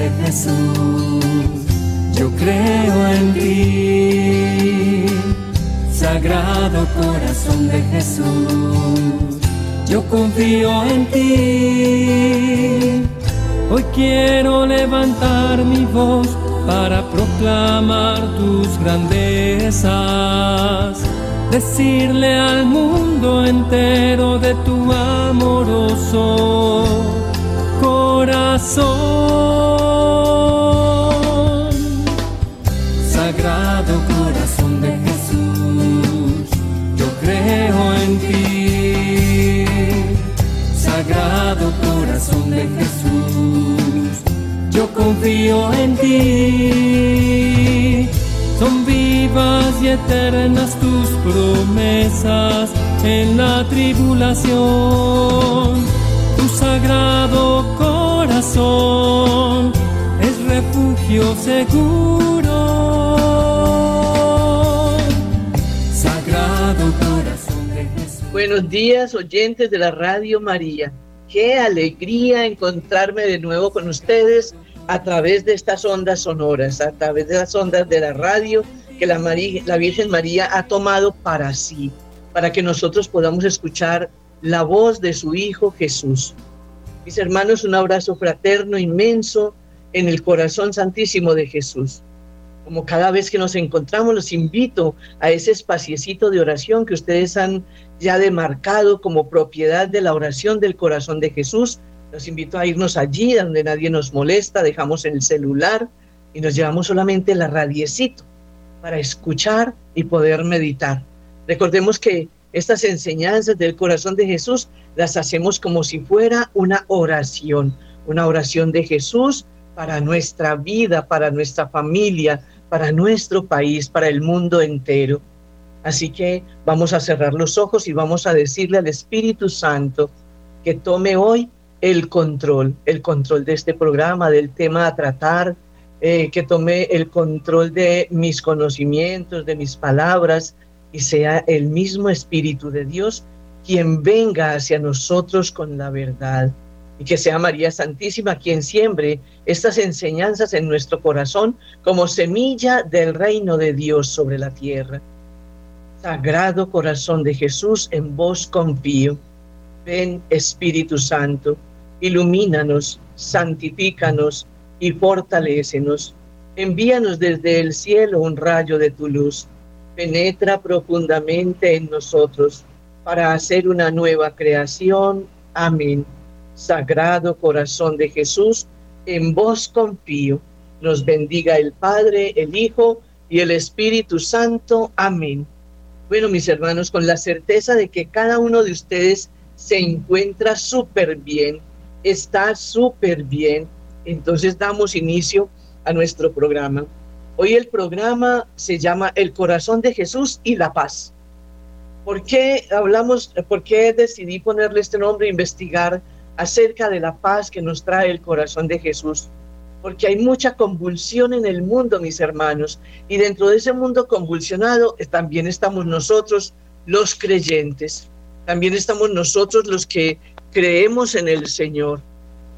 Sagrado corazón de Jesús, yo creo en ti. Sagrado corazón de Jesús, yo confío en ti. Hoy quiero levantar mi voz para proclamar tus grandezas, decirle al mundo entero de tu amoroso corazón. Confío en ti. Son vivas y eternas tus promesas en la tribulación tu sagrado corazón es refugio seguro. Sagrado corazón de Jesús. Buenos días, oyentes de la Radio María. Qué alegría encontrarme de nuevo con ustedes a través de estas ondas sonoras, a través de las ondas de la radio que la, la Virgen María ha tomado para sí, para que nosotros podamos escuchar la voz de su Hijo Jesús. Mis hermanos, un abrazo fraterno inmenso en el corazón santísimo de Jesús. Como cada vez que nos encontramos, los invito a ese espaciecito de oración que ustedes han ya demarcado como propiedad de la oración del corazón de Jesús. Los invito a irnos allí donde nadie nos molesta, dejamos el celular y nos llevamos solamente la radiecito para escuchar y poder meditar. Recordemos que estas enseñanzas del corazón de Jesús las hacemos como si fuera una oración, una oración de Jesús para nuestra vida, para nuestra familia, para nuestro país, para el mundo entero. Así que vamos a cerrar los ojos y vamos a decirle al Espíritu Santo que tome hoy el control, el control de este programa, del tema a tratar, eh, que tome el control de mis conocimientos, de mis palabras, y sea el mismo Espíritu de Dios quien venga hacia nosotros con la verdad y que sea María Santísima quien siembre estas enseñanzas en nuestro corazón como semilla del reino de Dios sobre la tierra. Sagrado corazón de Jesús, en vos confío. Ven Espíritu Santo, ilumínanos, santifícanos y fortalécenos. Envíanos desde el cielo un rayo de tu luz penetra profundamente en nosotros para hacer una nueva creación. Amén. Sagrado corazón de Jesús, en vos confío. Nos bendiga el Padre, el Hijo y el Espíritu Santo. Amén. Bueno, mis hermanos, con la certeza de que cada uno de ustedes se encuentra súper bien, está súper bien, entonces damos inicio a nuestro programa. Hoy el programa se llama El corazón de Jesús y la paz. ¿Por qué hablamos, por qué decidí ponerle este nombre e investigar acerca de la paz que nos trae el corazón de Jesús? Porque hay mucha convulsión en el mundo, mis hermanos, y dentro de ese mundo convulsionado también estamos nosotros, los creyentes. También estamos nosotros los que creemos en el Señor.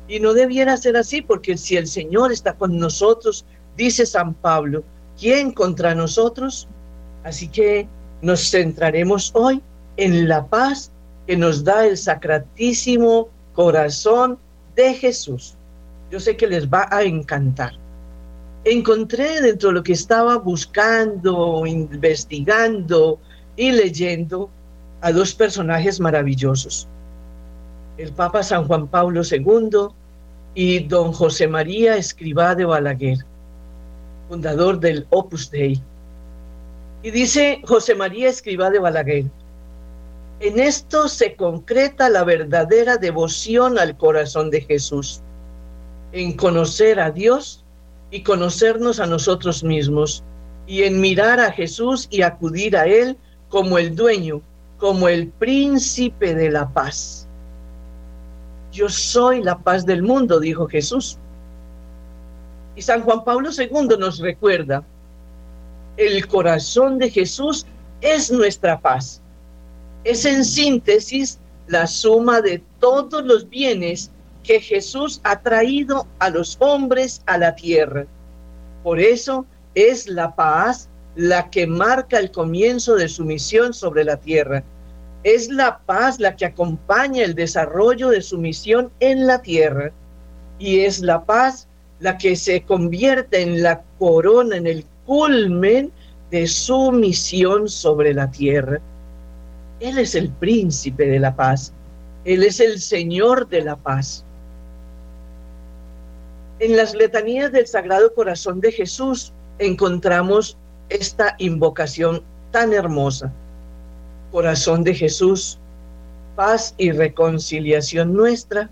Y no debiera ser así, porque si el Señor está con nosotros, dice San Pablo, ¿quién contra nosotros? Así que nos centraremos hoy en la paz que nos da el sacratísimo corazón de Jesús. Yo sé que les va a encantar. Encontré dentro de lo que estaba buscando, investigando y leyendo a dos personajes maravillosos. El Papa San Juan Pablo II y don José María Escribá de Balaguer fundador del Opus Dei. Y dice José María Escribá de Balaguer, en esto se concreta la verdadera devoción al corazón de Jesús, en conocer a Dios y conocernos a nosotros mismos, y en mirar a Jesús y acudir a Él como el dueño, como el príncipe de la paz. Yo soy la paz del mundo, dijo Jesús. Y San Juan Pablo II nos recuerda, el corazón de Jesús es nuestra paz. Es en síntesis la suma de todos los bienes que Jesús ha traído a los hombres a la tierra. Por eso es la paz la que marca el comienzo de su misión sobre la tierra. Es la paz la que acompaña el desarrollo de su misión en la tierra. Y es la paz la que se convierte en la corona, en el culmen de su misión sobre la tierra. Él es el príncipe de la paz. Él es el Señor de la paz. En las letanías del Sagrado Corazón de Jesús encontramos esta invocación tan hermosa. Corazón de Jesús, paz y reconciliación nuestra,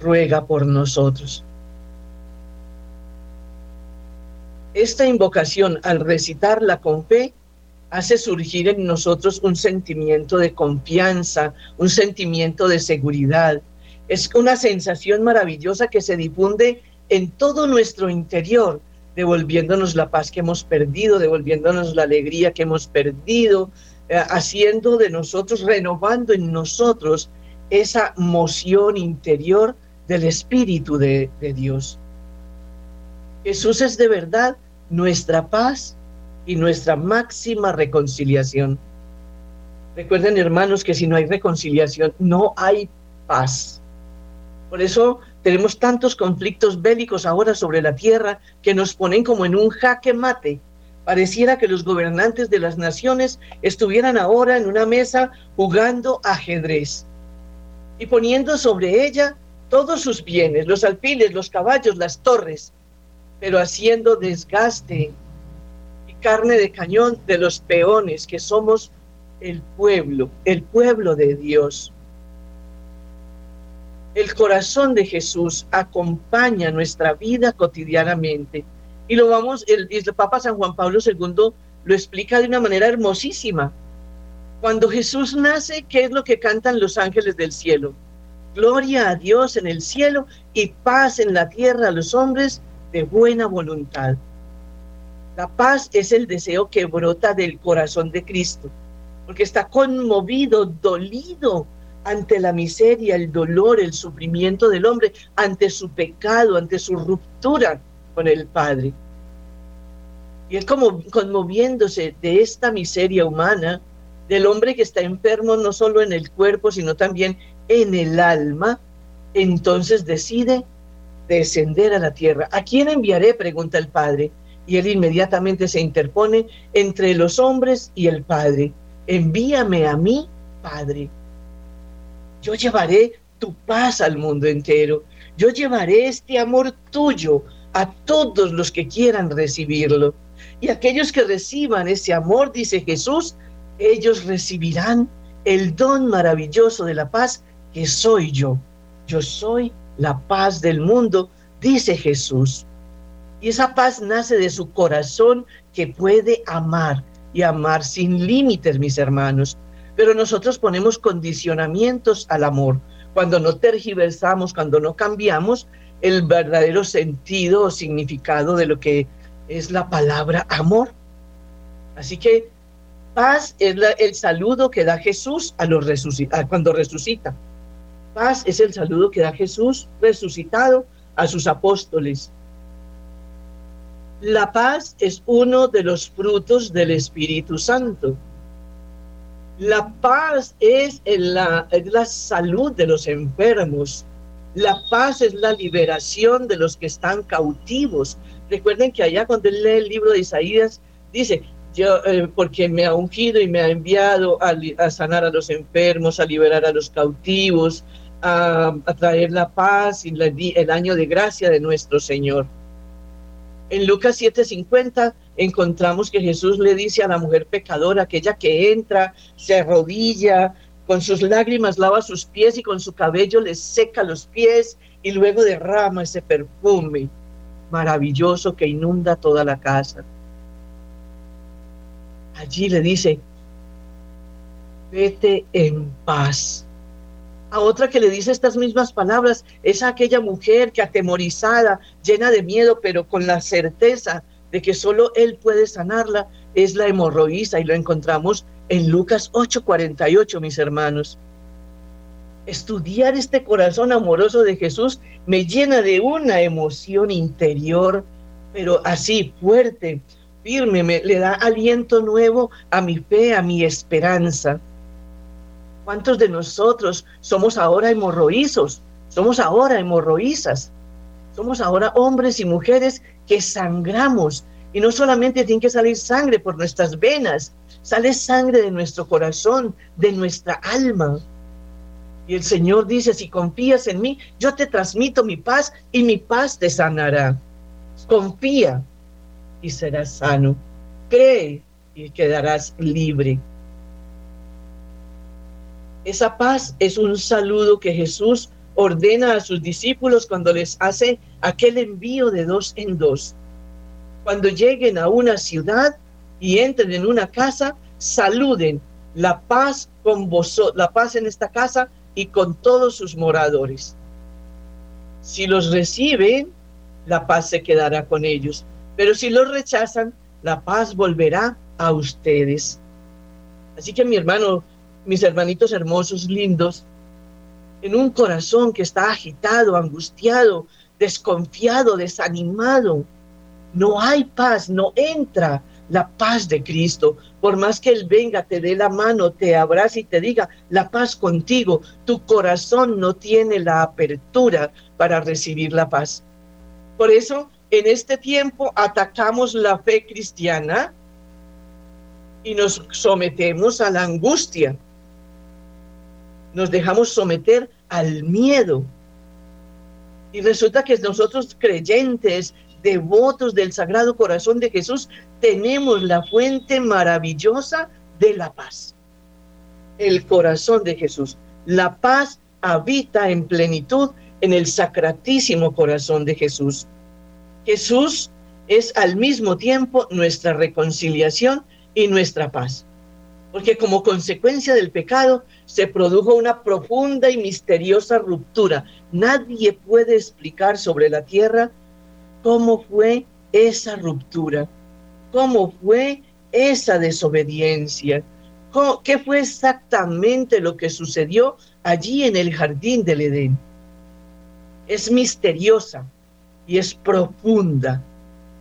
ruega por nosotros. Esta invocación, al recitarla con fe, hace surgir en nosotros un sentimiento de confianza, un sentimiento de seguridad. Es una sensación maravillosa que se difunde en todo nuestro interior, devolviéndonos la paz que hemos perdido, devolviéndonos la alegría que hemos perdido, haciendo de nosotros, renovando en nosotros esa moción interior del Espíritu de, de Dios. Jesús es de verdad nuestra paz y nuestra máxima reconciliación. Recuerden, hermanos, que si no hay reconciliación, no hay paz. Por eso tenemos tantos conflictos bélicos ahora sobre la tierra que nos ponen como en un jaque mate. Pareciera que los gobernantes de las naciones estuvieran ahora en una mesa jugando ajedrez y poniendo sobre ella todos sus bienes, los alfiles, los caballos, las torres, pero haciendo desgaste y carne de cañón de los peones que somos el pueblo, el pueblo de Dios. El corazón de Jesús acompaña nuestra vida cotidianamente. Y lo vamos, el, Papa San Juan Pablo II lo explica de una manera hermosísima. Cuando Jesús nace, ¿qué es lo que cantan los ángeles del cielo? Gloria a Dios en el cielo y paz en la tierra a los hombres de buena voluntad. La paz es el deseo que brota del corazón de Cristo, porque está conmovido, dolido ante la miseria, el dolor, el sufrimiento del hombre, ante su pecado, ante su ruptura con el Padre. Y es como conmoviéndose de esta miseria humana, del hombre que está enfermo no solo en el cuerpo, sino también en el alma, entonces decide descender a la tierra. ¿A quién enviaré? pregunta el Padre. Y él inmediatamente se interpone entre los hombres y el Padre. Envíame a mí, Padre. Yo llevaré tu paz al mundo entero. Yo llevaré este amor tuyo a todos los que quieran recibirlo. Y aquellos que reciban ese amor, dice Jesús, ellos recibirán el don maravilloso de la paz que soy yo. Yo soy la paz del mundo, dice Jesús. Y esa paz nace de su corazón que puede amar y amar sin límites, mis hermanos pero nosotros ponemos condicionamientos al amor. Cuando no tergiversamos, cuando no cambiamos el verdadero sentido o significado de lo que es la palabra amor. Así que paz es el saludo que da Jesús a los cuando resucita. Paz es el saludo que da Jesús resucitado a sus apóstoles. La paz es uno de los frutos del Espíritu Santo. La paz es la, la salud de los enfermos. La paz es la liberación de los que están cautivos. Recuerden que allá cuando él lee el libro de Isaías, dice, yo, eh, porque me ha ungido y me ha enviado a, sanar a los enfermos, a liberar a los cautivos, a, traer la paz y el año de gracia de nuestro Señor. En Lucas 7:50 encontramos que Jesús le dice a la mujer pecadora, aquella que entra, se arrodilla, con sus lágrimas lava sus pies y con su cabello le seca los pies y luego derrama ese perfume maravilloso que inunda toda la casa. Allí le dice, vete en paz a otra que le dice estas mismas palabras es aquella mujer que atemorizada, llena de miedo, pero con la certeza de que solo Él puede sanarla, es la hemorroísa y lo encontramos en Lucas 8:48, mis hermanos. estudiar este corazón amoroso de Jesús me llena de una emoción interior, pero así fuerte, firme, me, le da aliento nuevo a mi fe, a mi esperanza. ¿Cuántos de nosotros somos ahora hemorroízos? Somos ahora hemorroízas. Somos ahora hombres y mujeres que sangramos. Y no solamente tiene que salir sangre por nuestras venas, sale sangre de nuestro corazón, de nuestra alma. Y el Señor dice, si confías en mí, yo te transmito mi paz y mi paz te sanará. Confía y serás sano. Cree y quedarás libre. Esa paz es un saludo que Jesús ordena a sus discípulos cuando les hace aquel envío de dos en dos. Cuando lleguen a una ciudad y entren en una casa, saluden la paz con vosotros, la paz en esta casa y con todos sus moradores. Si los reciben, la paz se quedará con ellos, pero si los rechazan, la paz volverá a ustedes. Así que mi hermano, mis hermanitos hermosos, lindos, en un corazón que está agitado, angustiado, desconfiado, desanimado, no hay paz, no entra la paz de Cristo. Por más que Él venga, te dé la mano, te abrace y te diga la paz contigo, tu corazón no tiene la apertura para recibir la paz. Por eso, en este tiempo atacamos la fe cristiana y nos sometemos a la angustia. Nos dejamos someter al miedo. Y resulta que nosotros creyentes, devotos del Sagrado Corazón de Jesús, tenemos la fuente maravillosa de la paz. El corazón de Jesús. La paz habita en plenitud en el sacratísimo corazón de Jesús. Jesús es al mismo tiempo nuestra reconciliación y nuestra paz. Porque como consecuencia del pecado se produjo una profunda y misteriosa ruptura. Nadie puede explicar sobre la tierra cómo fue esa ruptura, cómo fue esa desobediencia, qué fue exactamente lo que sucedió allí en el jardín del Edén. Es misteriosa y es profunda,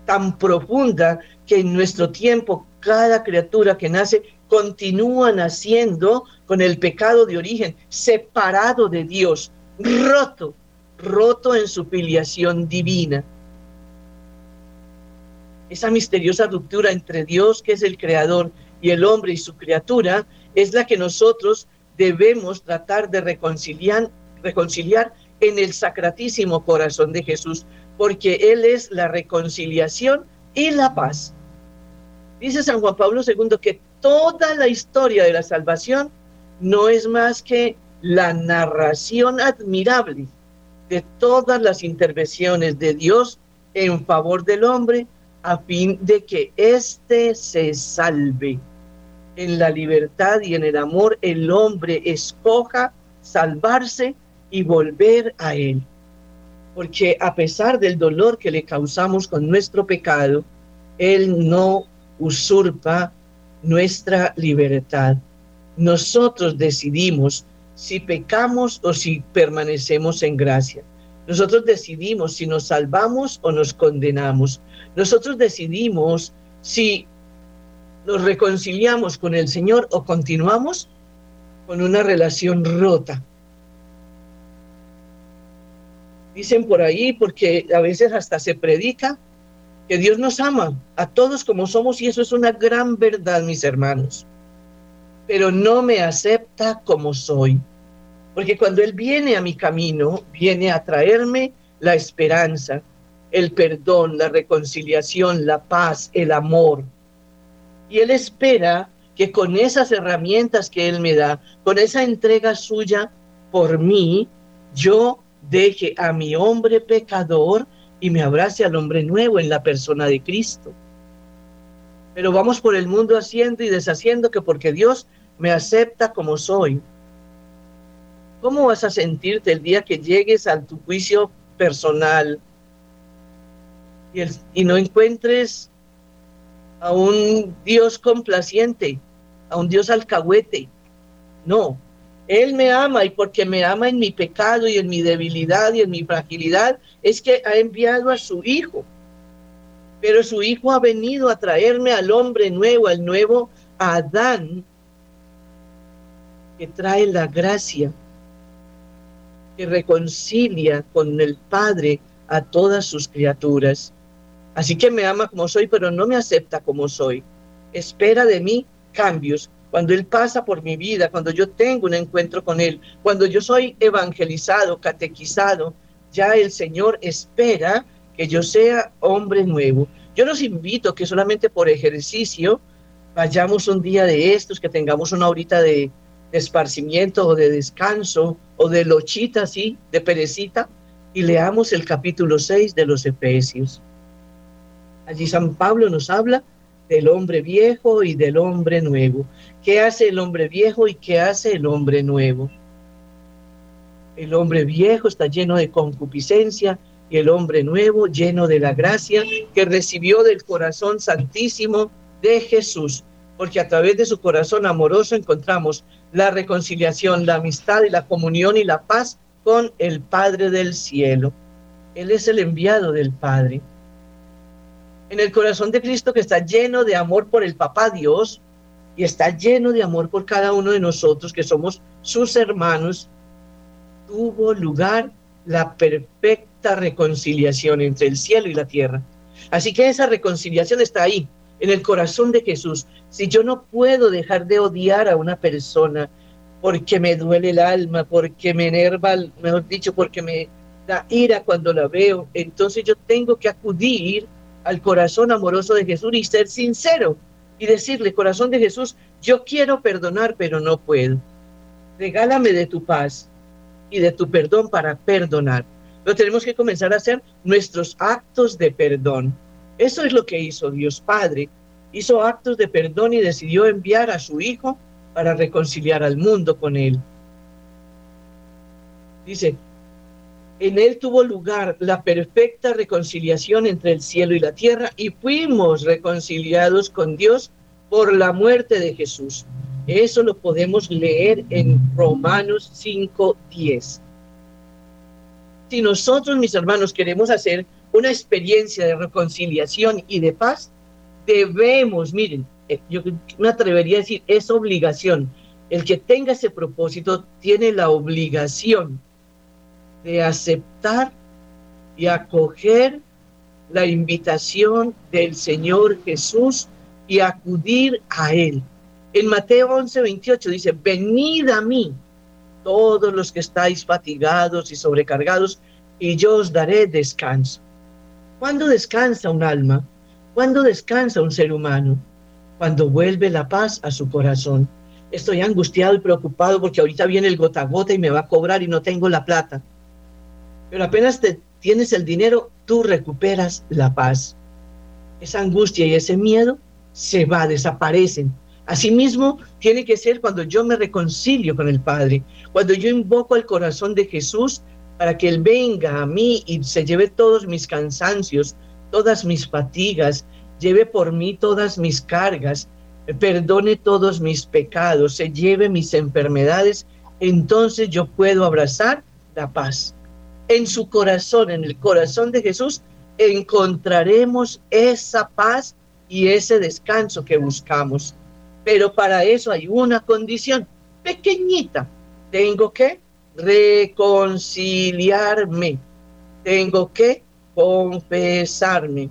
tan profunda que en nuestro tiempo cada criatura que nace continúa naciendo con el pecado de origen, separado de Dios, roto, roto en su filiación divina esa misteriosa ruptura entre Dios, que es el creador, y el hombre y su criatura, es la que nosotros debemos tratar de reconciliar, reconciliar en el sacratísimo corazón de Jesús, porque Él es la reconciliación y la paz. Dice San Juan Pablo II que toda la historia de la salvación no es más que la narración admirable de todas las intervenciones de Dios en favor del hombre a fin de que éste se salve. En la libertad y en el amor el hombre escoja salvarse y volver a él. Porque a pesar del dolor que le causamos con nuestro pecado, él no usurpa nuestra libertad. Nosotros decidimos si pecamos o si permanecemos en gracia. Nosotros decidimos si nos salvamos o nos condenamos. Nosotros decidimos si nos reconciliamos con el Señor o continuamos con una relación rota. Dicen por ahí, porque a veces hasta se predica, que Dios nos ama a todos como somos y eso es una gran verdad, mis hermanos. Pero no me acepta como soy. Porque cuando Él viene a mi camino, viene a traerme la esperanza, el perdón, la reconciliación, la paz, el amor. Y Él espera que con esas herramientas que Él me da, con esa entrega suya por mí, yo deje a mi hombre pecador y me abrace al hombre nuevo en la persona de Cristo. Pero vamos por el mundo haciendo y deshaciendo que porque Dios me acepta como soy. ¿Cómo vas a sentirte el día que llegues a tu juicio personal, y, no encuentres a un Dios complaciente, a un Dios alcahuete. No, Él me ama y porque me ama en mi pecado y en mi debilidad y en mi fragilidad, es que ha enviado a su Hijo. Pero su Hijo ha venido a traerme al hombre nuevo, al nuevo Adán, que trae la gracia, que reconcilia con el Padre a todas sus criaturas. Así que me ama como soy, pero no me acepta como soy. Espera de mí cambios. Cuando Él pasa por mi vida, cuando yo tengo un encuentro con Él, cuando yo soy evangelizado, catequizado, ya el Señor espera que yo sea hombre nuevo. Yo los invito que solamente por ejercicio vayamos un día de estos, que tengamos una horita de, esparcimiento o de descanso o de lochita así, de perecita, y leamos el capítulo 6 de los Efesios. Allí San Pablo nos habla del hombre viejo y del hombre nuevo. ¿Qué hace el hombre viejo y qué hace el hombre nuevo? El hombre viejo está lleno de concupiscencia y el hombre nuevo lleno de la gracia que recibió del corazón santísimo de Jesús, porque a través de su corazón amoroso encontramos la reconciliación, la amistad y la comunión y la paz con el Padre del cielo. Él es el enviado del Padre. En el corazón de Cristo que está lleno de amor por el Papá Dios y está lleno de amor por cada uno de nosotros que somos sus hermanos, tuvo lugar la perfecta reconciliación entre el cielo y la tierra. Así que esa reconciliación está ahí, en el corazón de Jesús. Si yo no puedo dejar de odiar a una persona porque me duele el alma, porque me enerva, mejor dicho, porque me da ira cuando la veo, entonces yo tengo que acudir al corazón amoroso de Jesús y ser sincero y decirle, corazón de Jesús, yo quiero perdonar, pero no puedo. Regálame de tu paz y de tu perdón para perdonar. Pero tenemos que comenzar a hacer nuestros actos de perdón. Eso es lo que hizo Dios Padre. Hizo actos de perdón y decidió enviar a su Hijo para reconciliar al mundo con Él. Dice, en Él tuvo lugar la perfecta reconciliación entre el cielo y la tierra y fuimos reconciliados con Dios por la muerte de Jesús. Eso lo podemos leer en Romanos 5.10. Si nosotros, mis hermanos, queremos hacer una experiencia de reconciliación y de paz, debemos, miren, eh, yo me atrevería a decir, es obligación. El que tenga ese propósito tiene la obligación de aceptar y acoger la invitación del Señor Jesús y acudir a Él. En Mateo 11, 28 dice, venid a mí todos los que estáis fatigados y sobrecargados, y yo os daré descanso. ¿Cuándo descansa un alma? ¿Cuándo descansa un ser humano? Cuando vuelve la paz a su corazón. Estoy angustiado y preocupado porque ahorita viene el gota a gota y me va a cobrar y no tengo la plata. Pero apenas te tienes el dinero, tú recuperas la paz. Esa angustia y ese miedo se va, desaparecen. Asimismo, tiene que ser cuando yo me reconcilio con el Padre, cuando yo invoco al corazón de Jesús para que Él venga a mí y se lleve todos mis cansancios, todas mis fatigas, lleve por mí todas mis cargas, perdone todos mis pecados, se lleve mis enfermedades, entonces yo puedo abrazar la paz. En su corazón, en el corazón de Jesús, encontraremos esa paz y ese descanso que buscamos. Pero para eso hay una condición pequeñita. Tengo que reconciliarme. Tengo que confesarme.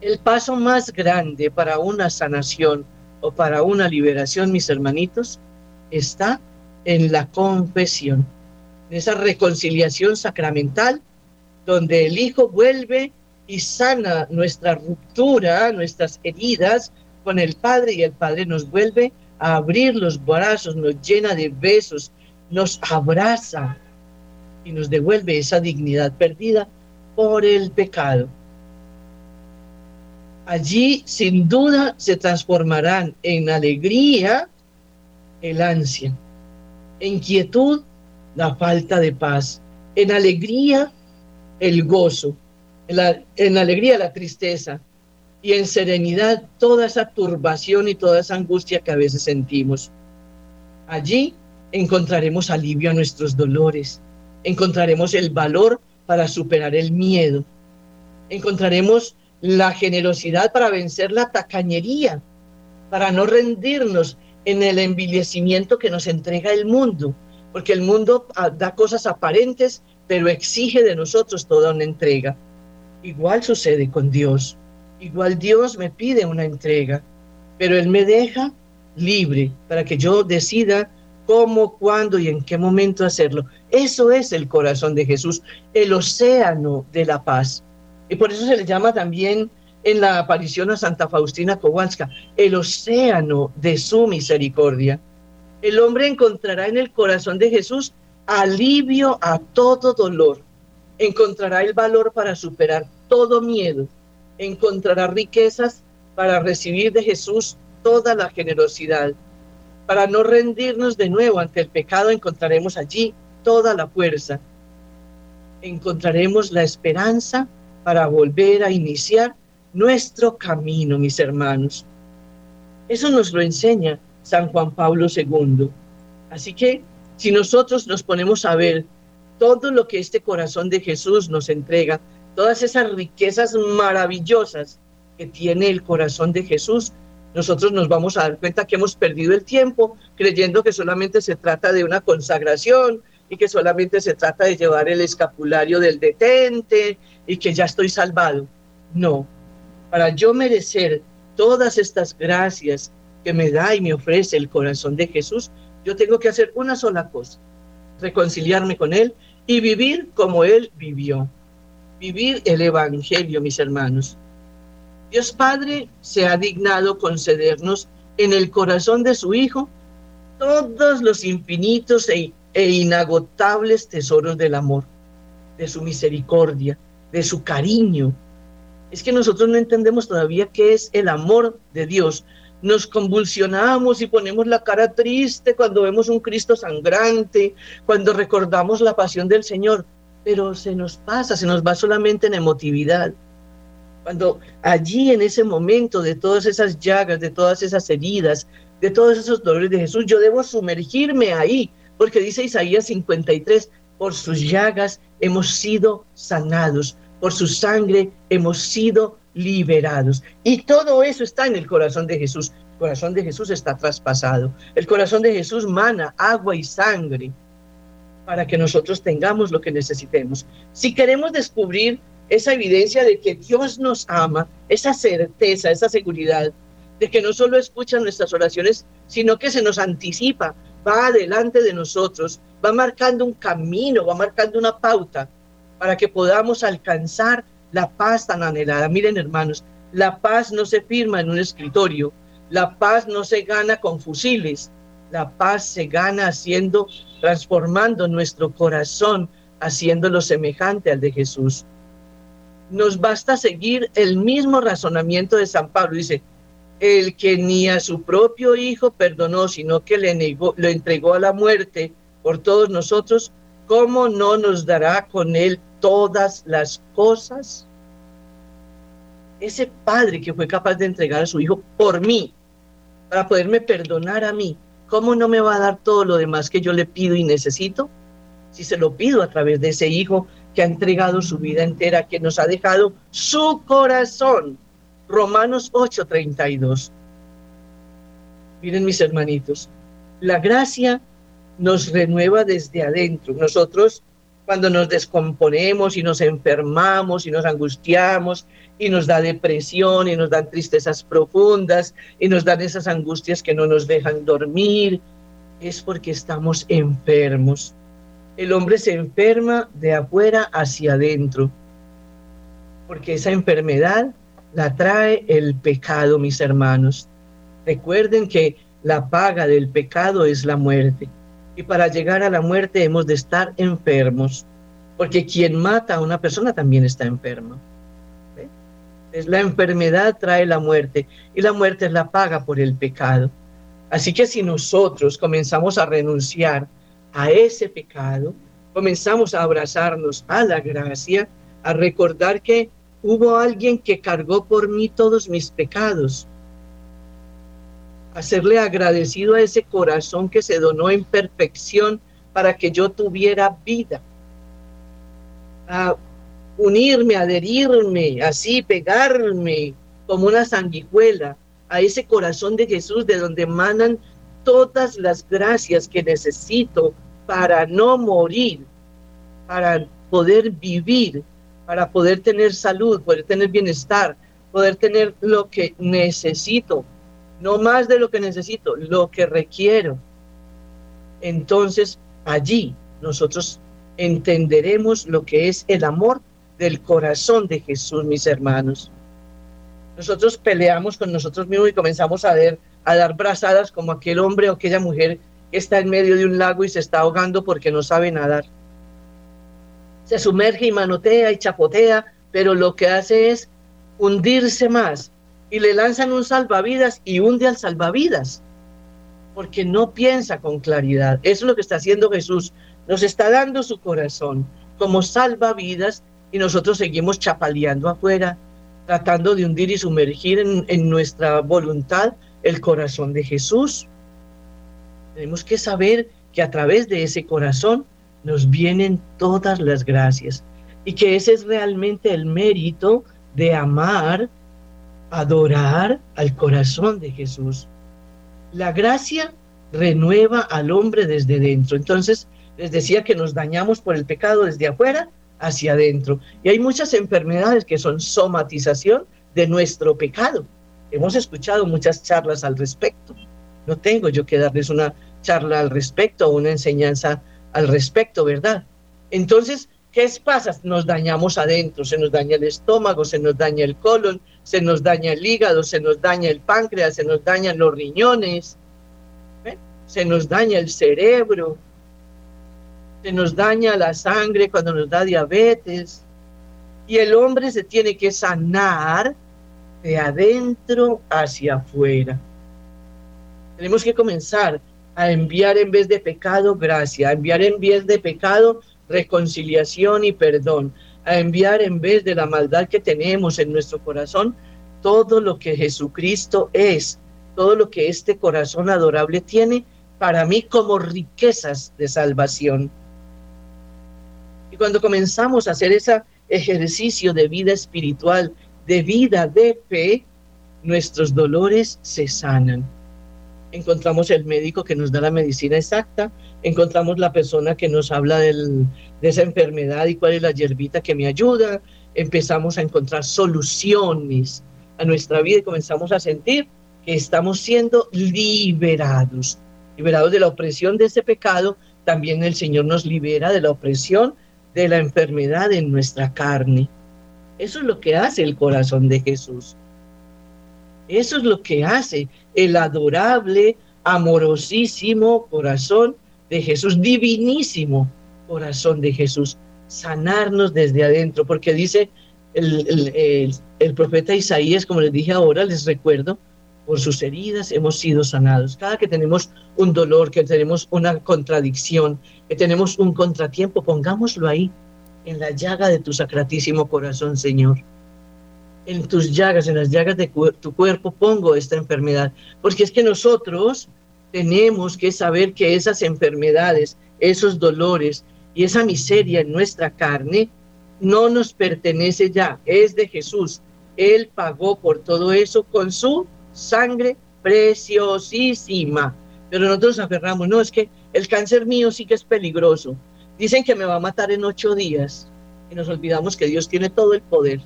El paso más grande para una sanación o para una liberación, mis hermanitos, está en la confesión, esa reconciliación sacramental donde el Hijo vuelve y sana nuestra ruptura, nuestras heridas con el Padre y el Padre nos vuelve a abrir los brazos, nos llena de besos, nos abraza y nos devuelve esa dignidad perdida por el pecado. Allí sin duda se transformarán en alegría el ansia, en quietud la falta de paz, en alegría el gozo, en, alegría la tristeza y en serenidad toda esa turbación y toda esa angustia que a veces sentimos. Allí encontraremos alivio a nuestros dolores, encontraremos el valor para superar el miedo, encontraremos la generosidad para vencer la tacañería, para no rendirnos en el envilecimiento que nos entrega el mundo, porque el mundo ah, da cosas aparentes, pero exige de nosotros toda una entrega. Igual sucede con Dios. Igual Dios me pide una entrega, pero Él me deja libre para que yo decida cómo, cuándo y en qué momento hacerlo. Eso es el corazón de Jesús, el océano de la paz. Y por eso se le llama también en la aparición a Santa Faustina Kowalska, el océano de su misericordia. El hombre encontrará en el corazón de Jesús alivio a todo dolor, encontrará el valor para superar todo miedo, encontrará riquezas para recibir de Jesús toda la generosidad. Para no rendirnos de nuevo ante el pecado, encontraremos allí toda la fuerza. Encontraremos la esperanza para volver a iniciar nuestro camino, mis hermanos. Eso nos lo enseña San Juan Pablo II. Así que si nosotros nos ponemos a ver todo lo que este corazón de Jesús nos entrega, todas esas riquezas maravillosas que tiene el corazón de Jesús, nosotros nos vamos a dar cuenta que hemos perdido el tiempo creyendo que solamente se trata de una consagración y que solamente se trata de llevar el escapulario del detente y que ya estoy salvado. No, para yo merecer todas estas gracias que me da y me ofrece el corazón de Jesús, yo tengo que hacer una sola cosa, reconciliarme con Él y vivir como Él vivió vivir el Evangelio, mis hermanos. Dios Padre se ha dignado concedernos en el corazón de su Hijo todos los infinitos e, e, inagotables tesoros del amor, de su misericordia, de su cariño. Es que nosotros no entendemos todavía qué es el amor de Dios. Nos convulsionamos y ponemos la cara triste cuando vemos un Cristo sangrante, cuando recordamos la pasión del Señor pero se nos pasa, se nos va solamente en emotividad. Cuando allí en ese momento de todas esas llagas, de todas esas heridas, de todos esos dolores de Jesús, yo debo sumergirme ahí, porque dice Isaías 53, por sus llagas hemos sido sanados, por su sangre hemos sido liberados. Y todo eso está en el corazón de Jesús. Corazón de Jesús está traspasado. El corazón de Jesús mana agua y sangre para que nosotros tengamos lo que necesitemos. Si queremos descubrir esa evidencia de que Dios nos ama, esa certeza, esa seguridad de que no solo escucha nuestras oraciones, sino que se nos anticipa, va adelante de nosotros, va marcando un camino, va marcando una pauta para que podamos alcanzar la paz tan anhelada. Miren hermanos, la paz no se firma en un escritorio, la paz no se gana con fusiles, la paz se gana haciendo, transformando nuestro corazón, haciéndolo semejante al de Jesús. Nos basta seguir el mismo razonamiento de San Pablo. Dice, el que ni a su propio hijo perdonó, sino que le negó, lo entregó a la muerte por todos nosotros, ¿cómo no nos dará con él todas las cosas? Ese padre que fue capaz de entregar a su hijo por mí, para poderme perdonar a mí, ¿cómo no me va a dar todo lo demás que yo le pido y necesito? Si se lo pido a través de ese hijo que ha entregado su vida entera, que nos ha dejado su corazón. Romanos 8:32. Miren mis hermanitos, la gracia nos renueva desde adentro. Nosotros cuando nos descomponemos y nos enfermamos y nos angustiamos y nos da depresión y nos dan tristezas profundas y nos dan esas angustias que no nos dejan dormir, es porque estamos enfermos. El hombre se enferma de afuera hacia adentro, porque esa enfermedad la trae el pecado, mis hermanos. Recuerden que la paga del pecado es la muerte y para llegar a la muerte hemos de estar enfermos, porque quien mata a una persona también está enfermo. Es la enfermedad trae la muerte y la muerte es la paga por el pecado. Así que si nosotros comenzamos a renunciar a ese pecado, comenzamos a abrazarnos a la gracia, a recordar que hubo alguien que cargó por mí todos mis pecados, a serle agradecido a ese corazón que se donó en perfección para que yo tuviera vida, a unirme, adherirme, así pegarme como una sanguijuela a ese corazón de Jesús de donde emanan todas las gracias que necesito para no morir, para poder vivir, para poder tener salud, poder tener bienestar, poder tener lo que necesito, no más de lo que necesito, lo que requiero. Entonces allí nosotros entenderemos lo que es el amor del corazón de Jesús, mis hermanos. Nosotros peleamos con nosotros mismos y comenzamos a, ver, a dar brazadas como aquel hombre o aquella mujer que está en medio de un lago y se está ahogando porque no sabe nadar. Se sumerge y manotea y chapotea, pero lo que hace es hundirse más y le lanzan un salvavidas y hunde al salvavidas porque no piensa con claridad. Eso es lo que está haciendo Jesús. Nos está dando su corazón como salvavidas y nosotros seguimos chapaleando afuera, tratando de hundir y sumergir en, en nuestra voluntad el corazón de Jesús. Tenemos que saber que a través de ese corazón nos vienen todas las gracias y que ese es realmente el mérito de amar, adorar al corazón de Jesús. La gracia renueva al hombre desde dentro. Entonces, les decía que nos dañamos por el pecado desde afuera hacia adentro. Y hay muchas enfermedades que son somatización de nuestro pecado. Hemos escuchado muchas charlas al respecto. No tengo yo que darles una charla al respecto o una enseñanza al respecto, ¿verdad? Entonces, ¿Qué pasa? Nos dañamos adentro, se nos daña el estómago, se nos daña el colon, se nos daña el hígado, se nos daña el páncreas, se nos dañan los riñones, ¿eh? se nos daña el cerebro, se nos daña la sangre cuando nos da diabetes. Y el hombre se tiene que sanar de adentro hacia afuera. Tenemos que comenzar a enviar en vez de pecado gracia, a enviar en vez de pecado reconciliación y perdón, a enviar en vez de la maldad que tenemos en nuestro corazón, todo lo que Jesucristo es, todo lo que este corazón adorable tiene para mí como riquezas de salvación. Y cuando comenzamos a hacer ese ejercicio de vida espiritual, de vida de fe, nuestros dolores se sanan. Encontramos el médico que nos da la medicina exacta, encontramos la persona que nos habla de esa enfermedad y cuál es la hierbita que me ayuda, empezamos a encontrar soluciones a nuestra vida y comenzamos a sentir que estamos siendo liberados, liberados de la opresión de ese pecado, también el Señor nos libera de la opresión de la enfermedad en nuestra carne. Eso es lo que hace el corazón de Jesús. Eso es lo que hace el adorable, amorosísimo corazón de Jesús, divinísimo corazón de Jesús, sanarnos desde adentro, porque dice el, el, profeta Isaías, como les dije ahora, les recuerdo, por sus heridas hemos sido sanados. Cada que tenemos un dolor, que tenemos una contradicción, que tenemos un contratiempo, pongámoslo ahí, en la llaga de tu sacratísimo corazón, Señor. En tus llagas, en las llagas de tu cuerpo, pongo esta enfermedad. Porque es que nosotros tenemos que saber que esas enfermedades, esos dolores y esa miseria en nuestra carne no nos pertenece ya, es de Jesús. Él pagó por todo eso con su sangre preciosísima. Pero nosotros aferramos, no, es que el cáncer mío sí que es peligroso. Dicen que me va a matar en ocho días y nos olvidamos que Dios tiene todo el poder.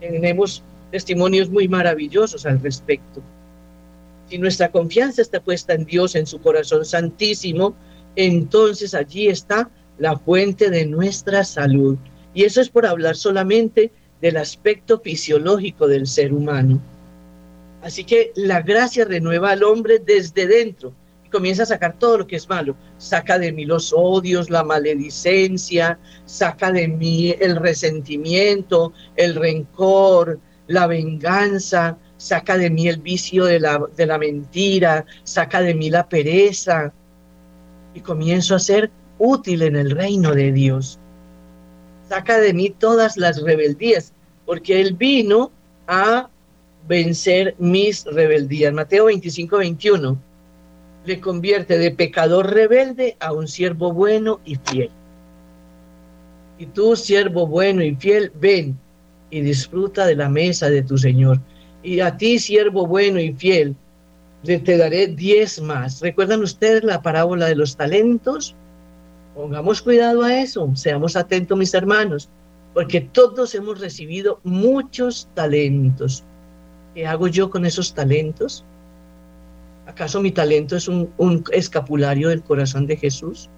Tenemos testimonios muy maravillosos al respecto. Si nuestra confianza está puesta en Dios, en su corazón santísimo, entonces allí está la fuente de nuestra salud. Y eso es por hablar solamente del aspecto fisiológico del ser humano. Así que la gracia renueva al hombre desde dentro comienza a sacar todo lo que es malo. Saca de mí los odios, la maledicencia, saca de mí el resentimiento, el rencor, la venganza, saca de mí el vicio de la, de la mentira, saca de mí la pereza y comienzo a ser útil en el reino de Dios. Saca de mí todas las rebeldías, porque Él vino a vencer mis rebeldías. Mateo 25, 21 le convierte de pecador rebelde a un siervo bueno y fiel. Y tú, siervo bueno y fiel, ven y disfruta de la mesa de tu Señor. Y a ti, siervo bueno y fiel, te daré diez más. ¿Recuerdan ustedes la parábola de los talentos? Pongamos cuidado a eso, seamos atentos mis hermanos, porque todos hemos recibido muchos talentos. ¿Qué hago yo con esos talentos? ¿Acaso mi talento es un, escapulario del corazón de Jesús?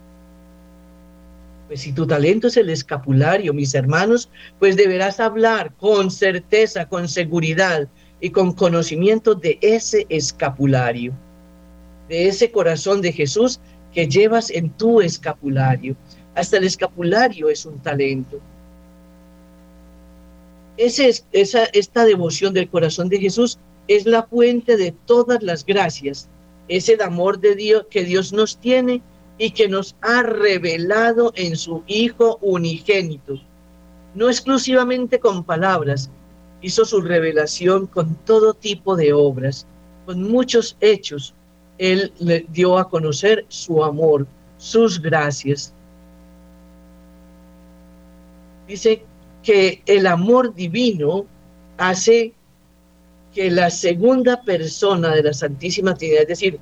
Pues si tu talento es el escapulario, mis hermanos, pues deberás hablar con certeza, con seguridad y con conocimiento de ese escapulario, de ese corazón de Jesús que llevas en tu escapulario. Hasta el escapulario es un talento. Esa, esta devoción del corazón de Jesús es la fuente de todas las gracias. Es el amor de Dios que Dios nos tiene y que nos ha revelado en su Hijo unigénito. No exclusivamente con palabras, hizo su revelación con todo tipo de obras, con muchos hechos. Él le dio a conocer su amor, sus gracias. Dice que el amor divino hace que la segunda persona de la Santísima Trinidad, es decir,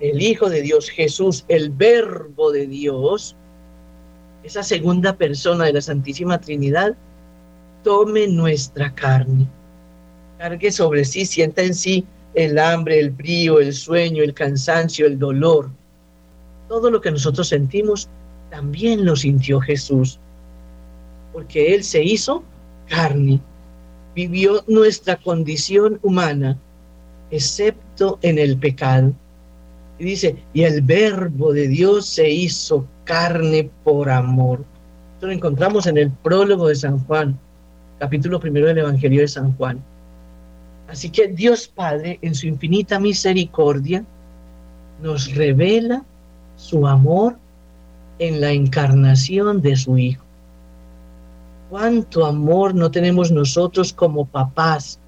el Hijo de Dios, Jesús, el Verbo de Dios, esa segunda persona de la Santísima Trinidad, tome nuestra carne, cargue sobre sí, sienta en sí el hambre, el frío, el sueño, el cansancio, el dolor. Todo lo que nosotros sentimos, también lo sintió Jesús, porque Él se hizo carne, vivió nuestra condición humana, excepto en el pecado. Y dice, y el verbo de Dios se hizo carne por amor. Esto lo encontramos en el prólogo de San Juan, capítulo primero del Evangelio de San Juan. Así que Dios Padre, en su infinita misericordia, nos revela su amor en la encarnación de su Hijo. Cuánto amor no tenemos nosotros como papás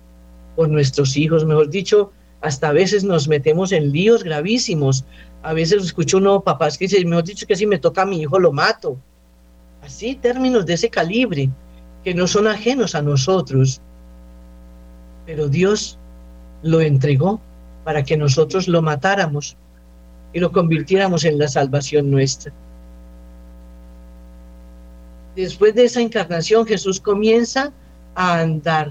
por nuestros hijos, mejor dicho, hasta a veces nos metemos en líos gravísimos. A veces escucho uno papás que dicen, mejor dicho que si me toca a mi hijo lo mato. Así, términos de ese calibre, que no son ajenos a nosotros. Pero Dios lo entregó para que nosotros lo matáramos y lo convirtiéramos en la salvación nuestra. Después de esa encarnación, Jesús comienza a andar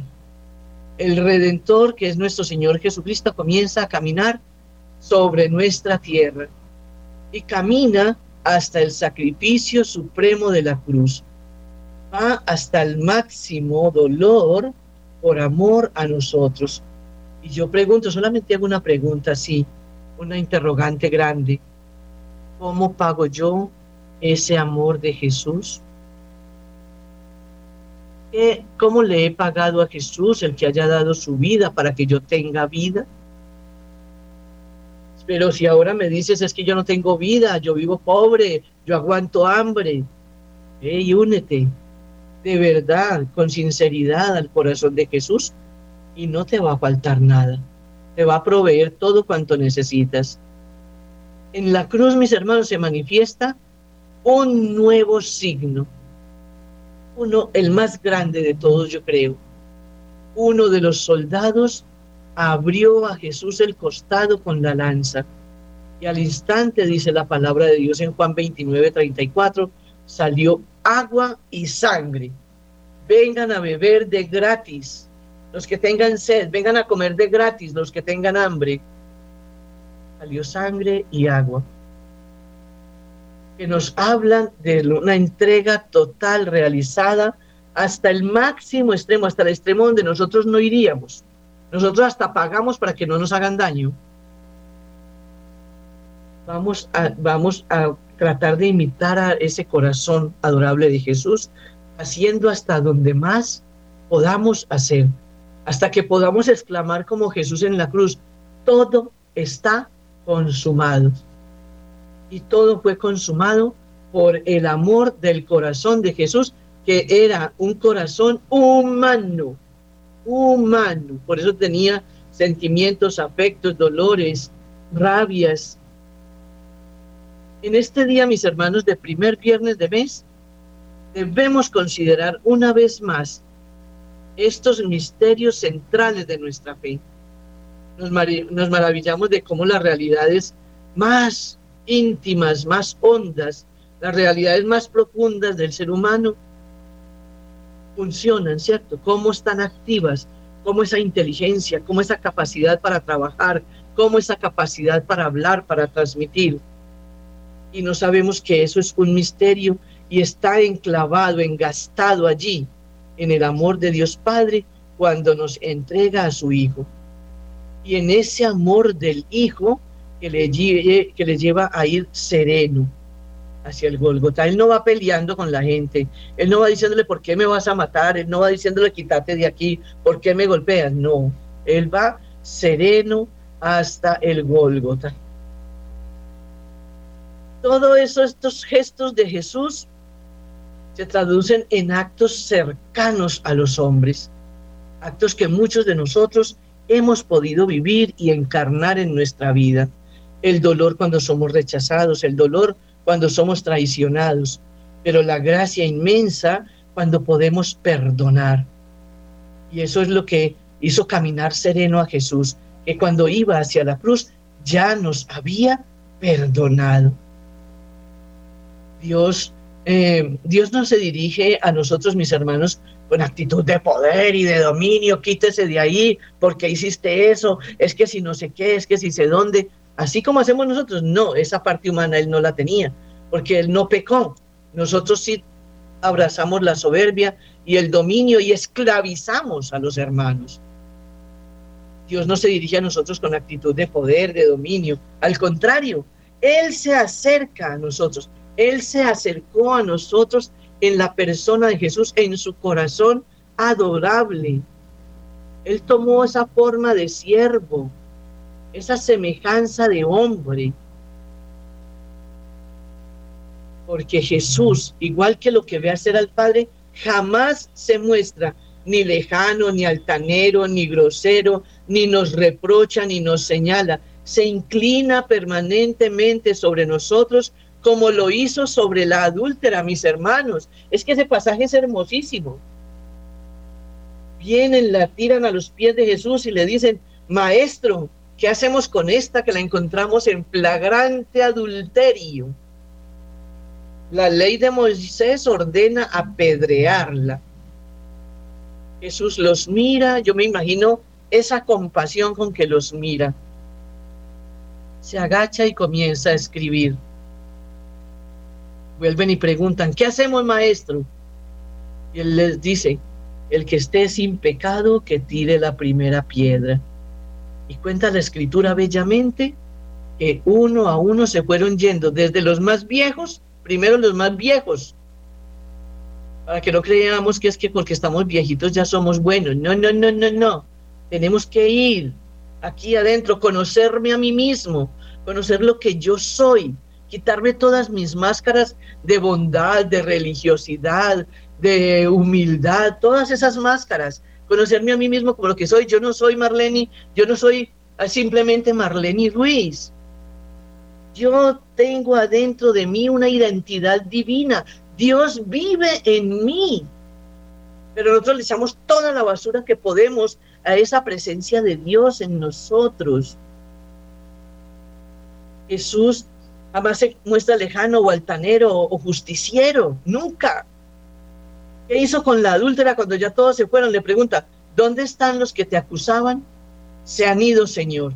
el Redentor, que es nuestro Señor Jesucristo, comienza a caminar sobre nuestra tierra y camina hasta el sacrificio supremo de la cruz. Va hasta el máximo dolor por amor a nosotros. Y yo pregunto, solamente hago una pregunta así, una interrogante grande. ¿Cómo pago yo ese amor de Jesús? ¿Cómo le he pagado a Jesús el que haya dado su vida para que yo tenga vida? Pero si ahora me dices es que yo no tengo vida, yo vivo pobre, yo aguanto hambre, hey, únete de verdad, con sinceridad al corazón de Jesús y no te va a faltar nada. Te va a proveer todo cuanto necesitas. En la cruz, mis hermanos, se manifiesta un nuevo signo uno, el más grande de todos, yo creo. Uno de los soldados abrió a Jesús el costado con la lanza. Y al instante, dice la palabra de Dios en Juan 29, 34, salió agua y sangre. Vengan a beber de gratis. Los que tengan sed, vengan a comer de gratis. Los que tengan hambre. Salió sangre y agua que nos hablan de una entrega total realizada hasta el máximo extremo, hasta el extremo donde nosotros no iríamos. Nosotros hasta pagamos para que no nos hagan daño. Vamos a, vamos a tratar de imitar a ese corazón adorable de Jesús, haciendo hasta donde más podamos hacer, hasta que podamos exclamar como Jesús en la cruz, todo está consumado y todo fue consumado por el amor del corazón de Jesús, que era un corazón humano, humano. Por eso tenía sentimientos, afectos, dolores, rabias. En este día, mis hermanos, de primer viernes de mes, debemos considerar una vez más estos misterios centrales de nuestra fe. Nos, nos maravillamos de cómo las realidades más íntimas, más hondas, las realidades más profundas del ser humano funcionan, ¿cierto? Cómo están activas, cómo esa inteligencia, cómo esa capacidad para trabajar, cómo esa capacidad para hablar, para transmitir. Y no sabemos que eso es un misterio y está enclavado, engastado allí en el amor de Dios Padre cuando nos entrega a su Hijo. Y en ese amor del Hijo que le, que le lleva a ir sereno hacia el Golgota. Él no va peleando con la gente, él no va diciéndole por qué me vas a matar, él no va diciéndole quítate de aquí, por qué me golpeas, no, él va sereno hasta el Golgota. Todo eso, estos gestos de Jesús se traducen en actos cercanos a los hombres, actos que muchos de nosotros hemos podido vivir y encarnar en nuestra vida. El dolor cuando somos rechazados, el dolor cuando somos traicionados, pero la gracia inmensa cuando podemos perdonar. Y eso es lo que hizo caminar sereno a Jesús, que cuando iba hacia la cruz ya nos había perdonado. Dios, eh, Dios no se dirige a nosotros, mis hermanos, con actitud de poder y de dominio, quítese de ahí, porque hiciste eso, es que si no sé qué, es que si sé dónde, así como hacemos nosotros, no, esa parte humana él no la tenía, porque él no pecó. Nosotros sí abrazamos la soberbia y el dominio y esclavizamos a los hermanos. Dios no se dirige a nosotros con actitud de poder, de dominio. Al contrario, Él se acerca a nosotros. Él se acercó a nosotros en la persona de Jesús, en su corazón adorable. Él tomó esa forma de siervo, esa semejanza de hombre. Porque Jesús, igual que lo que ve hacer al Padre, jamás se muestra ni lejano, ni altanero, ni grosero, ni nos reprocha, ni nos señala. Se inclina permanentemente sobre nosotros como lo hizo sobre la adúltera, mis hermanos. Es que ese pasaje es hermosísimo. Vienen, la tiran a los pies de Jesús y le dicen, maestro, ¿qué hacemos con esta que la encontramos en flagrante adulterio? La ley de Moisés ordena apedrearla. Jesús los mira, yo me imagino esa compasión con que los mira. Se agacha y comienza a escribir vuelven y preguntan, ¿qué hacemos maestro? Y él les dice, el que esté sin pecado, que tire la primera piedra. Y cuenta la escritura bellamente que uno a uno se fueron yendo, desde los más viejos, primero los más viejos, para que no creamos que es que porque estamos viejitos ya somos buenos. No, no, no, no, no. Tenemos que ir aquí adentro, conocerme a mí mismo, conocer lo que yo soy, quitarme todas mis máscaras de bondad, de religiosidad, de humildad, todas esas máscaras, conocerme a mí mismo como lo que soy. Yo no soy Marlene, yo no soy ah, simplemente Marlene Ruiz. Yo tengo adentro de mí una identidad divina. Dios vive en mí. Pero nosotros le echamos toda la basura que podemos a esa presencia de Dios en nosotros. Jesús jamás se muestra lejano o altanero o justiciero, nunca. ¿Qué hizo con la adúltera cuando ya todos se fueron? Le pregunta, ¿dónde están los que te acusaban? Se han ido, Señor.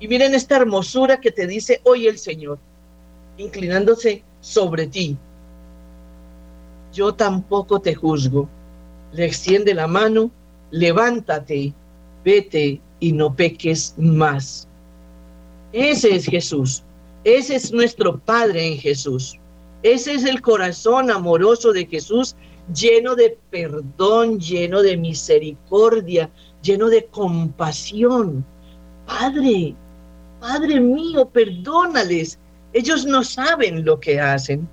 Y miren esta hermosura que te dice hoy el Señor, inclinándose sobre ti. Yo tampoco te juzgo. Le extiende la mano, levántate, vete y no peques más. Ese es Jesús. Ese es nuestro Padre en Jesús. Ese es el corazón amoroso de Jesús, lleno de perdón, lleno de misericordia, lleno de compasión. Padre, Padre mío, perdónales. Ellos no saben lo que hacen.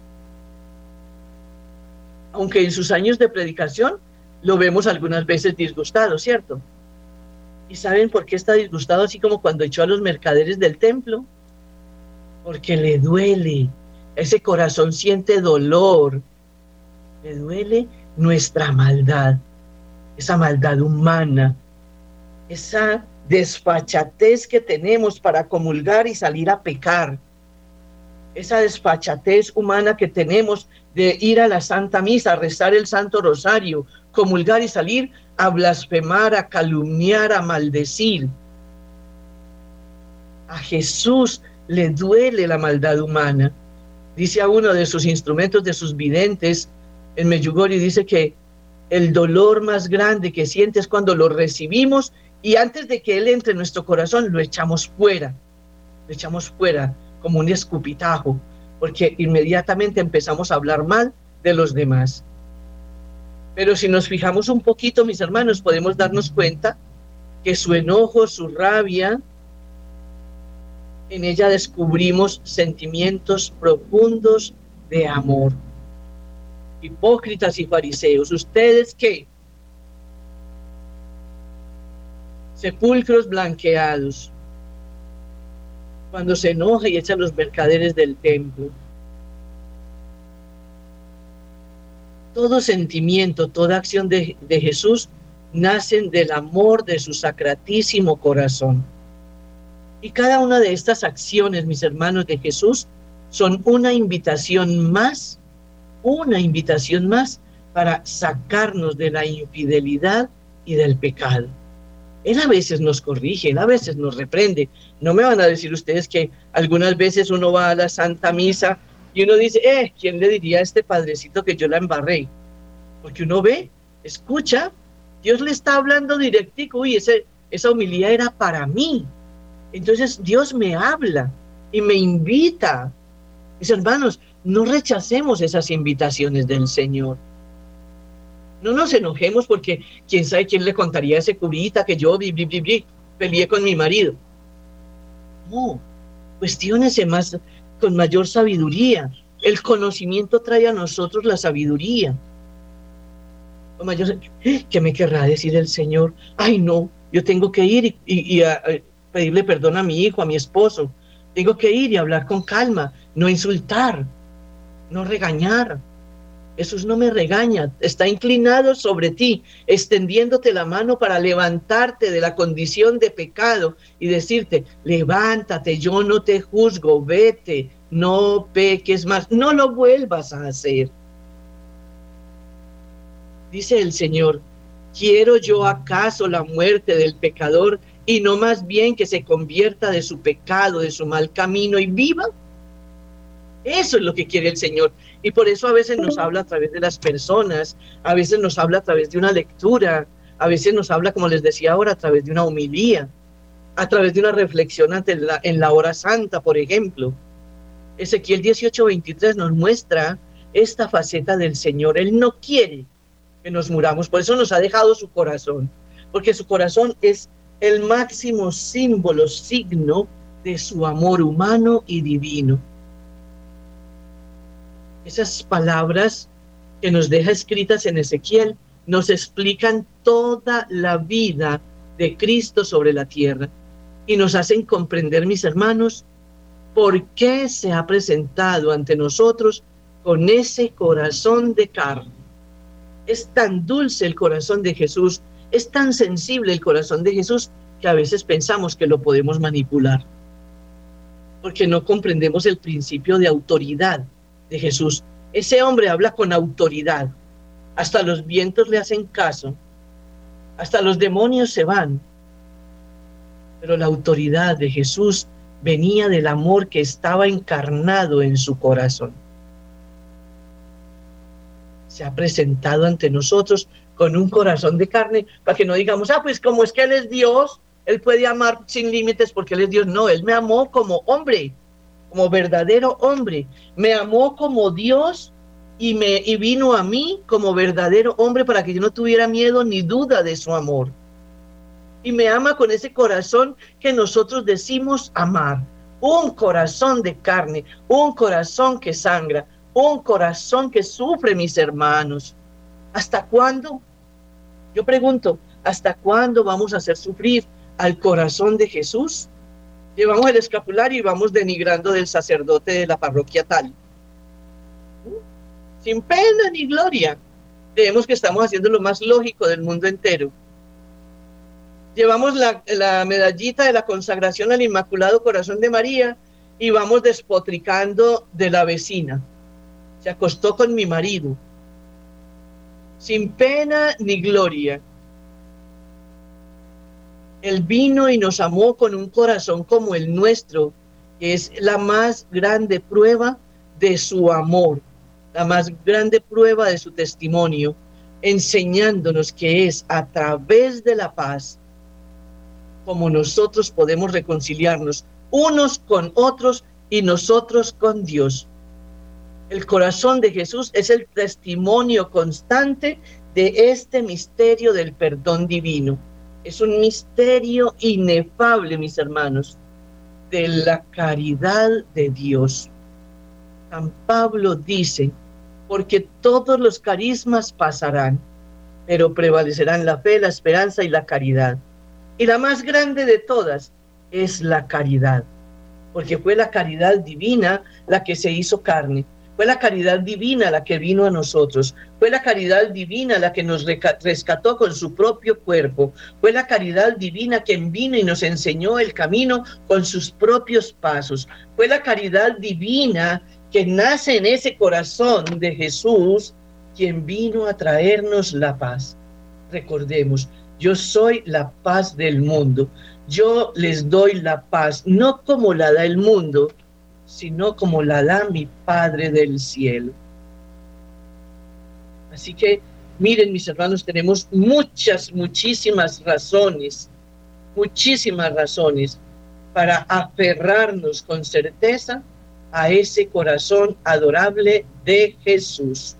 Aunque en sus años de predicación lo vemos algunas veces disgustado, ¿cierto? ¿Y saben por qué está disgustado así como cuando echó a los mercaderes del templo? Porque le duele, ese corazón siente dolor, le duele nuestra maldad, esa maldad humana, esa desfachatez que tenemos para comulgar y salir a pecar, esa desfachatez humana que tenemos de ir a la Santa Misa, rezar el Santo Rosario, comulgar y salir a blasfemar, a calumniar, a maldecir. A Jesús le duele la maldad humana. Dice a uno de sus instrumentos, de sus videntes, en Medjugorje, dice que el dolor más grande que siente es cuando lo recibimos y antes de que Él entre en nuestro corazón, lo echamos fuera, lo echamos fuera como un escupitajo, porque inmediatamente empezamos a hablar mal de los demás. Pero si nos fijamos un poquito, mis hermanos, podemos darnos cuenta que su enojo, su rabia, en ella descubrimos sentimientos profundos de amor. Hipócritas y fariseos, ¿ustedes qué? sepulcros blanqueados, cuando se enoja y echa los mercaderes del templo. Todo sentimiento, toda acción de, de Jesús nacen del amor de su sacratísimo corazón. Y cada una de estas acciones, mis hermanos de Jesús, son una invitación más, una invitación más para sacarnos de la infidelidad y del pecado. Él a veces nos corrige, él a veces nos reprende. No me van a decir ustedes que algunas veces uno va a la Santa Misa y uno dice, eh, ¿quién le diría a este padrecito que yo la embarré? Porque uno ve, escucha, Dios le está hablando directico, uy, ese, esa humildad era para mí. Entonces Dios me habla y me invita. Mis hermanos, no rechacemos esas invitaciones del Señor. No nos enojemos porque quién sabe quién le contaría a ese curita que yo peleé con mi marido. No, cuestiones más con mayor sabiduría. El conocimiento trae a nosotros la sabiduría. ¿Qué me querrá decir el Señor? Ay, no, yo tengo que ir y, pedirle perdón a mi hijo, a mi esposo. Tengo que ir y hablar con calma, no insultar, no regañar. Jesús no me regaña, está inclinado sobre ti, extendiéndote la mano para levantarte de la condición de pecado y decirte, levántate, yo no te juzgo, vete, no peques más, no lo vuelvas a hacer. Dice el Señor, ¿quiero yo acaso la muerte del pecador y no más bien que se convierta de su pecado, de su mal camino y viva? Eso es lo que quiere el Señor. Y por eso a veces nos habla a través de las personas, a veces nos habla a través de una lectura, a veces nos habla, como les decía ahora, a través de una homilía, a través de una reflexión en la hora santa, por ejemplo. Ezequiel 18:23 nos muestra esta faceta del Señor. Él no quiere que nos muramos, por eso nos ha dejado su corazón, porque su corazón es el máximo símbolo, signo de su amor humano y divino esas palabras que nos deja escritas en Ezequiel nos explican toda la vida de Cristo sobre la tierra y nos hacen comprender, mis hermanos, por qué se ha presentado ante nosotros con ese corazón de carne. Es tan dulce el corazón de Jesús, es tan sensible el corazón de Jesús que a veces pensamos que lo podemos manipular, porque no comprendemos el principio de autoridad Jesús. Ese hombre habla con autoridad. Hasta los vientos le hacen caso. Hasta los demonios se van. Pero la autoridad de Jesús venía del amor que estaba encarnado en su corazón. Se ha presentado ante nosotros con un corazón de carne para que no digamos, ah, pues como es que Él es Dios, Él puede amar sin límites porque Él es Dios. No, Él me amó como hombre como verdadero hombre. Me amó como Dios y, me, y vino a mí como verdadero hombre para que yo no tuviera miedo ni duda de su amor. Y me ama con ese corazón que nosotros decimos amar. Un corazón de carne, un corazón que sangra, un corazón que sufre, mis hermanos. ¿Hasta cuándo? Yo pregunto, ¿hasta cuándo vamos a hacer sufrir al corazón de Jesús? Llevamos el escapulario y vamos denigrando del sacerdote de la parroquia tal. Sin pena ni gloria. Creemos que estamos haciendo lo más lógico del mundo entero. Llevamos la, la medallita de la consagración al Inmaculado Corazón de María y vamos despotricando de la vecina. Se acostó con mi marido. Sin pena ni gloria. Él vino y nos amó con un corazón como el nuestro, que es la más grande prueba de su amor, la más grande prueba de su testimonio, enseñándonos que es a través de la paz como nosotros podemos reconciliarnos unos con otros y nosotros con Dios. El corazón de Jesús es el testimonio constante de este misterio del perdón divino. Es un misterio inefable, mis hermanos, de la caridad de Dios. San Pablo dice, porque todos los carismas pasarán, pero prevalecerán la fe, la esperanza y la caridad. Y la más grande de todas es la caridad, porque fue la caridad divina la que se hizo carne fue la caridad divina la que vino a nosotros. Fue la caridad divina la que nos rescató con su propio cuerpo. Fue la caridad divina quien vino y nos enseñó el camino con sus propios pasos. Fue la caridad divina que nace en ese corazón de Jesús quien vino a traernos la paz. Recordemos, yo soy la paz del mundo. Yo les doy la paz, no como la da el mundo, sino como la da mi Padre del cielo. Así que, miren mis hermanos, tenemos muchas, muchísimas razones, muchísimas razones para aferrarnos con certeza a ese corazón adorable de Jesús.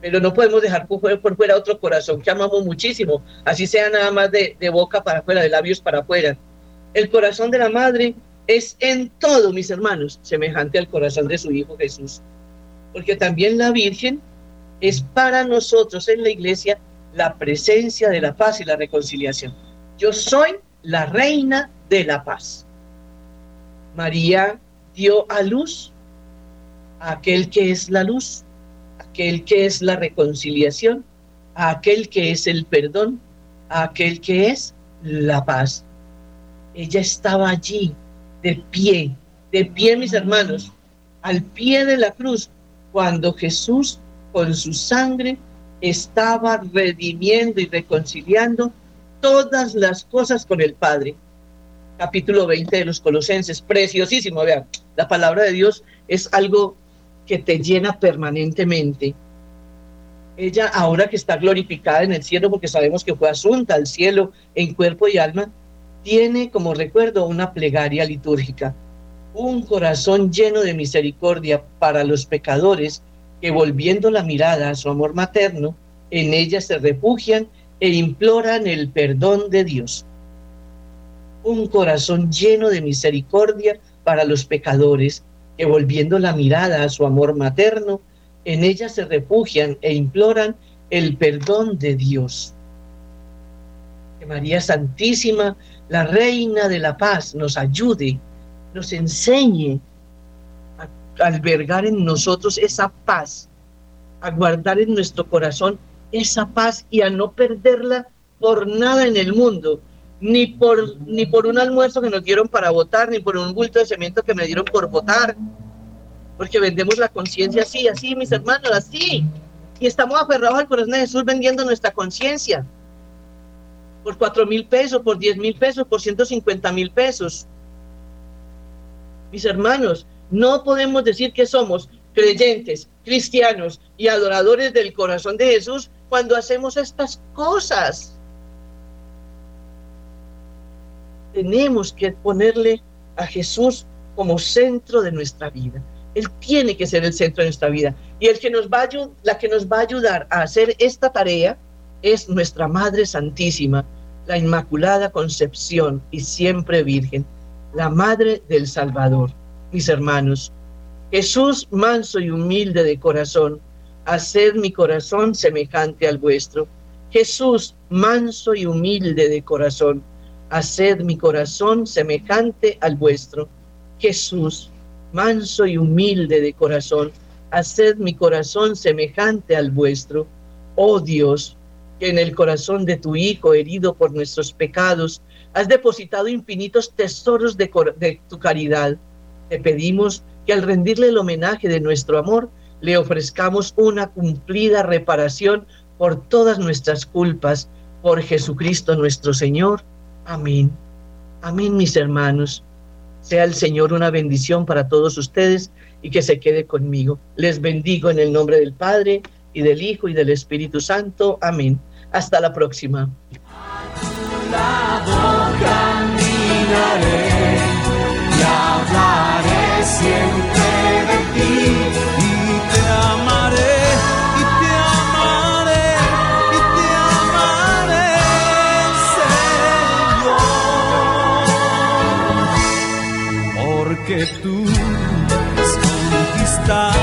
Pero no podemos dejar por fuera, otro corazón que amamos muchísimo, así sea nada más de, de boca para afuera, de labios para afuera. El corazón de la madre es en todo, mis hermanos, semejante al corazón de su Hijo Jesús. Porque también la Virgen es para nosotros en la iglesia la presencia de la paz y la reconciliación. Yo soy la reina de la paz. María dio a luz a aquel que es la luz, aquel que es la reconciliación, a aquel que es el perdón, a aquel que es la paz. Ella estaba allí de pie, de pie mis hermanos, al pie de la cruz, cuando Jesús con su sangre estaba redimiendo y reconciliando todas las cosas con el Padre. Capítulo 20 de los Colosenses, preciosísimo, vean, la palabra de Dios es algo que te llena permanentemente. Ella, ahora que está glorificada en el cielo, porque sabemos que fue asunta al cielo en cuerpo y alma, tiene como recuerdo una plegaria litúrgica, un corazón lleno de misericordia para los pecadores que volviendo la mirada a su amor materno, en ella se refugian e imploran el perdón de Dios. Un corazón lleno de misericordia para los pecadores que volviendo la mirada a su amor materno, en ella se refugian e imploran el perdón de Dios. María Santísima la Reina de la Paz nos ayude, nos enseñe a albergar en nosotros esa paz, a guardar en nuestro corazón esa paz y a no perderla por nada en el mundo, ni por, ni por un almuerzo que nos dieron para votar, ni por un bulto de cemento que me dieron por votar, porque vendemos la conciencia así, así, mis hermanos, así, y estamos aferrados al corazón de Jesús vendiendo nuestra conciencia por cuatro mil pesos, por diez mil pesos, por 150 mil pesos. Mis hermanos, no podemos decir que somos creyentes, cristianos y adoradores del corazón de Jesús cuando hacemos estas cosas. Tenemos que ponerle a Jesús como centro de nuestra vida. Él tiene que ser el centro de nuestra vida. Y el que nos va a, la que nos va a ayudar a hacer esta tarea es nuestra Madre Santísima, la Inmaculada Concepción y siempre Virgen, la Madre del Salvador. Mis hermanos, Jesús manso y humilde de corazón, haced mi corazón semejante al vuestro. Jesús, manso y humilde de corazón, haced mi corazón semejante al vuestro. Jesús, manso y humilde de corazón, haced mi corazón semejante al vuestro. Oh Dios, que en el corazón de tu Hijo, herido por nuestros pecados, has depositado infinitos tesoros de, de, tu caridad. Te pedimos que al rendirle el homenaje de nuestro amor, le ofrezcamos una cumplida reparación por todas nuestras culpas, por Jesucristo nuestro Señor. Amén. Amén, mis hermanos. Sea el Señor una bendición para todos ustedes y que se quede conmigo. Les bendigo en el nombre del Padre y del Hijo y del Espíritu Santo. Amén. Hasta la próxima. que tú has conquistado